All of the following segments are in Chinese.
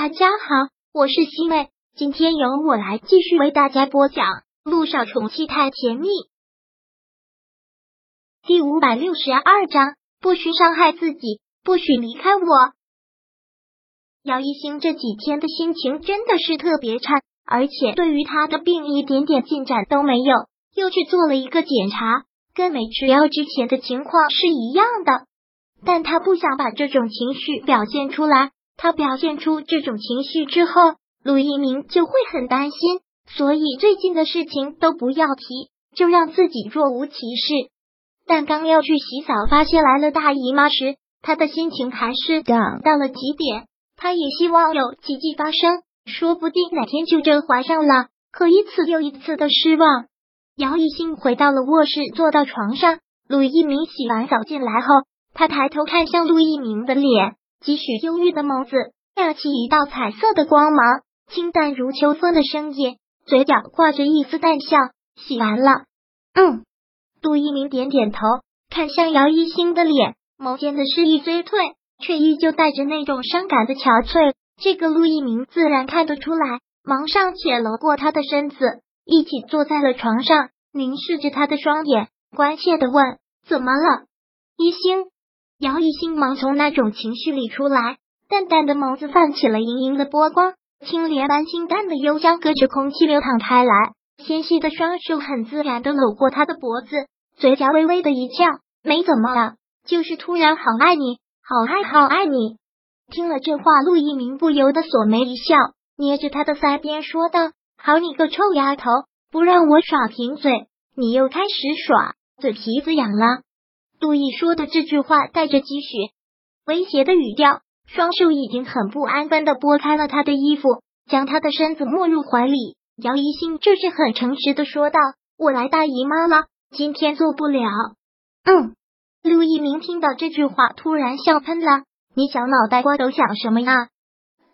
大家好，我是西妹，今天由我来继续为大家播讲《路上宠妻太甜蜜》第五百六十二章：不许伤害自己，不许离开我。姚一星这几天的心情真的是特别差，而且对于他的病一点点进展都没有，又去做了一个检查，跟没吃药之前的情况是一样的。但他不想把这种情绪表现出来，他表现出这种情绪之后，陆一鸣就会很担心，所以最近的事情都不要提，就让自己若无其事。但刚要去洗澡，发现来了大姨妈时，他的心情还是降到了极点。他也希望有奇迹发生，说不定哪天就真怀上了。可一次又一次的失望。姚一兴回到了卧室，坐到床上。陆一鸣洗完澡进来后。他抬头看向陆一鸣的脸，几许忧郁的眸子亮起一道彩色的光芒，清淡如秋风的声音，嘴角挂着一丝淡笑。洗完了，嗯。陆一鸣点点头，看向姚一星的脸，眸间的诗意虽退，却依旧带着那种伤感的憔悴。这个陆一鸣自然看得出来，忙上前搂过他的身子，一起坐在了床上，凝视着他的双眼，关切的问：“怎么了，一星？”姚一星忙从那种情绪里出来，淡淡的眸子泛起了盈盈的波光，青莲般清淡的幽香隔着空气流淌开来，纤细的双手很自然的搂过他的脖子，嘴角微微的一翘，没怎么了，就是突然好爱你，好爱好爱你。听了这话，陆一鸣不由得锁眉一笑，捏着他的腮边说道：“好你个臭丫头，不让我耍贫嘴，你又开始耍，嘴皮子痒了。”杜毅说的这句话带着几许威胁的语调，双手已经很不安分的拨开了他的衣服，将他的身子没入怀里。姚一兴这是很诚实的说道：“我来大姨妈了，今天做不了。”嗯，陆一鸣听到这句话，突然笑喷了：“你小脑袋瓜都想什么呀？”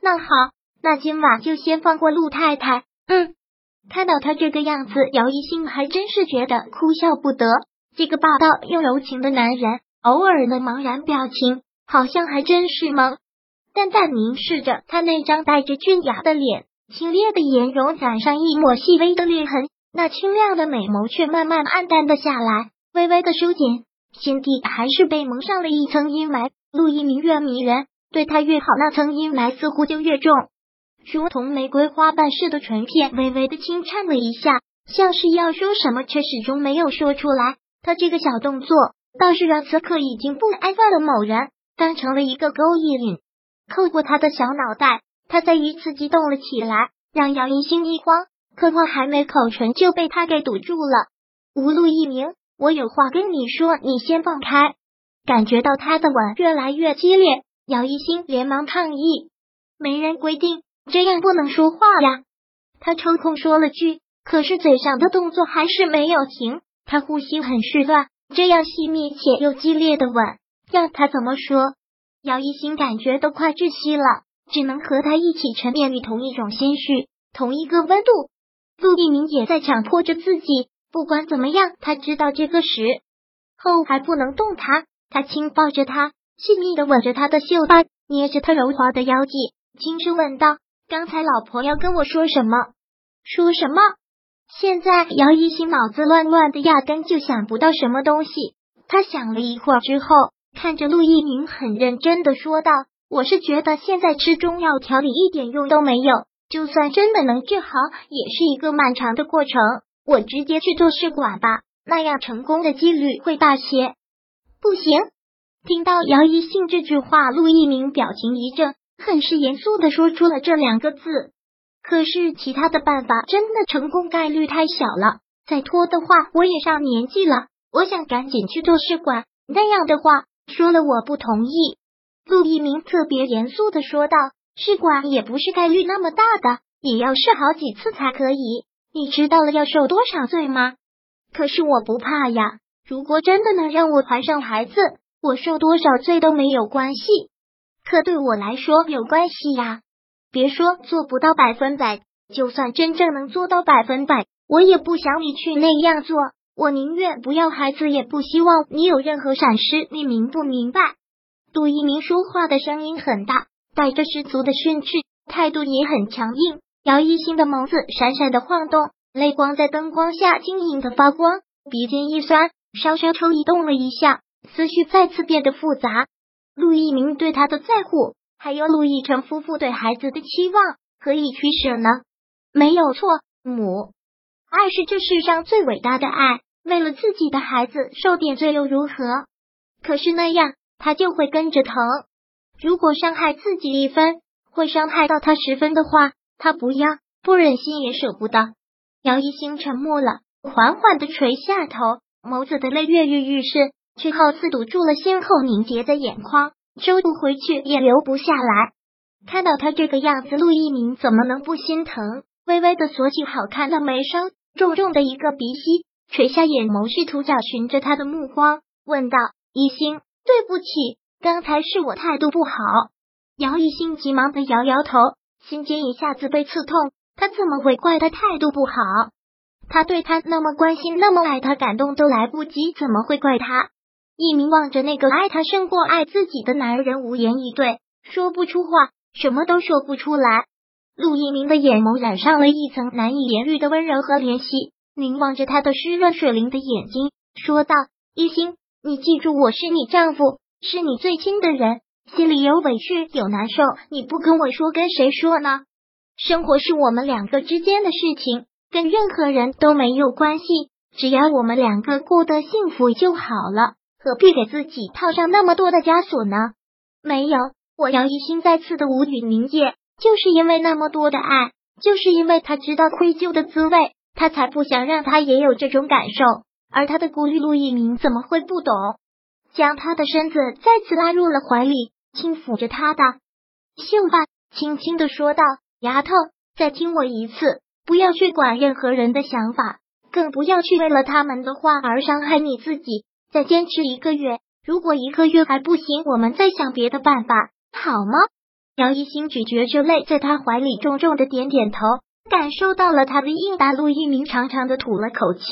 那好，那今晚就先放过陆太太。嗯，看到他这个样子，姚一兴还真是觉得哭笑不得。这个霸道又柔情的男人，偶尔的茫然表情，好像还真是萌。淡淡凝视着他那张带着俊雅的脸，清冽的眼容染上一抹细微的裂痕，那清亮的美眸却慢慢暗淡了下来，微微的收紧，心底还是被蒙上了一层阴霾。陆一鸣越迷人，对他越好，那层阴霾似乎就越重，如同玫瑰花瓣似的唇片微微的轻颤了一下，像是要说什么，却始终没有说出来。他这个小动作倒是让此刻已经不安分的某人当成了一个勾引，扣过他的小脑袋，他再一次激动了起来，让姚一心一慌，可话还没口唇就被他给堵住了。无路一鸣，我有话跟你说，你先放开。感觉到他的吻越来越激烈，姚一心连忙抗议：“没人规定这样不能说话呀。”他抽空说了句，可是嘴上的动作还是没有停。他呼吸很是乱，这样细密且又激烈的吻，让他怎么说？姚一心感觉都快窒息了，只能和他一起沉湎于同一种心绪，同一个温度。陆一鸣也在强迫着自己，不管怎么样，他知道这个时候还不能动他。他轻抱着他，细腻的吻着他的秀发，捏着他柔滑的腰际，轻声问道：“刚才老婆要跟我说什么？说什么？”现在姚一新脑子乱乱的，压根就想不到什么东西。他想了一会儿之后，看着陆一鸣，很认真的说道：“我是觉得现在吃中药调理一点用都没有，就算真的能治好，也是一个漫长的过程。我直接去做试管吧，那样成功的几率会大些。”不行！听到姚一信这句话，陆一鸣表情一正，很是严肃的说出了这两个字。可是其他的办法真的成功概率太小了，再拖的话我也上年纪了。我想赶紧去做试管，那样的话说了我不同意。陆一鸣特别严肃的说道：“试管也不是概率那么大的，也要试好几次才可以。你知道了要受多少罪吗？可是我不怕呀，如果真的能让我怀上孩子，我受多少罪都没有关系。可对我来说有关系呀。”别说做不到百分百，就算真正能做到百分百，我也不想你去那样做。我宁愿不要孩子，也不希望你有任何闪失。你明不明白？杜一鸣说话的声音很大，带着十足的训斥，态度也很强硬。姚一新的眸子闪闪的晃动，泪光在灯光下晶莹的发光，鼻尖一酸，稍稍抽移动了一下，思绪再次变得复杂。陆一鸣对他的在乎，还有陆亦辰夫妇对孩子的期望，何以取舍呢？没有错，母爱是这世上最伟大的爱。为了自己的孩子受点罪又如何？可是那样他就会跟着疼。如果伤害自己一分，会伤害到他十分的话，他不要，不忍心也舍不得。姚一星沉默了，缓缓的垂下头，眸子的泪跃跃欲试，却好似堵住了心口凝结的眼眶，收不回去也留不下来。看到他这个样子，陆一鸣怎么能不心疼？微微的锁起好看的眉梢，重重的一个鼻息。垂下眼眸，试图找寻着他的目光，问道：“一星，对不起，刚才是我态度不好。”姚一星急忙的摇摇头，心间一下子被刺痛。他怎么会怪他态度不好？他对他那么关心，那么爱他，感动都来不及，怎么会怪他？一鸣望着那个爱他胜过爱自己的男人，无言以对，说不出话，什么都说不出来。陆一鸣的眼眸染上了一层难以言喻的温柔和怜惜。凝望着他的湿润水灵的眼睛，说道：“一心，你记住，我是你丈夫，是你最亲的人，心里有委屈有难受，你不跟我说，跟谁说呢？生活是我们两个之间的事情，跟任何人都没有关系，只要我们两个过得幸福就好了，何必给自己套上那么多的枷锁呢？没有，我要一心再次的无语凝噎，就是因为那么多的爱，就是因为他知道愧疚的滋味。”他才不想让他也有这种感受，而他的顾虑陆一鸣怎么会不懂？将他的身子再次拉入了怀里，轻抚着他的秀发，轻轻的说道：“丫头，再听我一次，不要去管任何人的想法，更不要去为了他们的话而伤害你自己。再坚持一个月，如果一个月还不行，我们再想别的办法，好吗？”姚一星咀嚼着泪，在他怀里重重的点点头。感受到了他的应答，陆一鸣长长的吐了口气，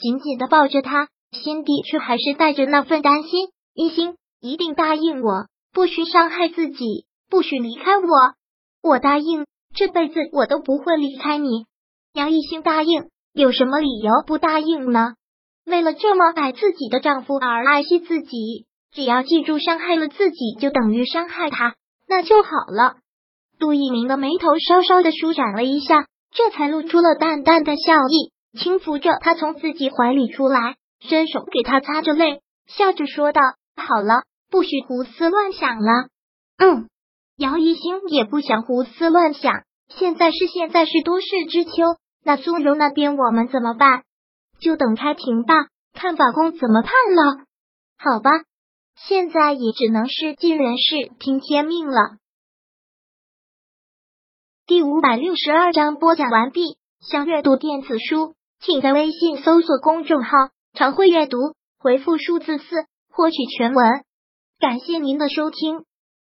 紧紧的抱着他，心底却还是带着那份担心。一心一定答应我，不许伤害自己，不许离开我。我答应，这辈子我都不会离开你。杨一心答应，有什么理由不答应呢？为了这么爱自己的丈夫而爱惜自己，只要记住伤害了自己，就等于伤害他，那就好了。杜一鸣的眉头稍稍的舒展了一下，这才露出了淡淡的笑意，轻抚着他从自己怀里出来，伸手给他擦着泪，笑着说道：“好了，不许胡思乱想了。”嗯，姚一星也不想胡思乱想。现在是现在是多事之秋，那苏柔那边我们怎么办？就等开庭吧，看法官怎么判了。好吧，现在也只能是尽人事，听天命了。第五百六十二章播讲完毕。想阅读电子书，请在微信搜索公众号“常会阅读”，回复数字四获取全文。感谢您的收听。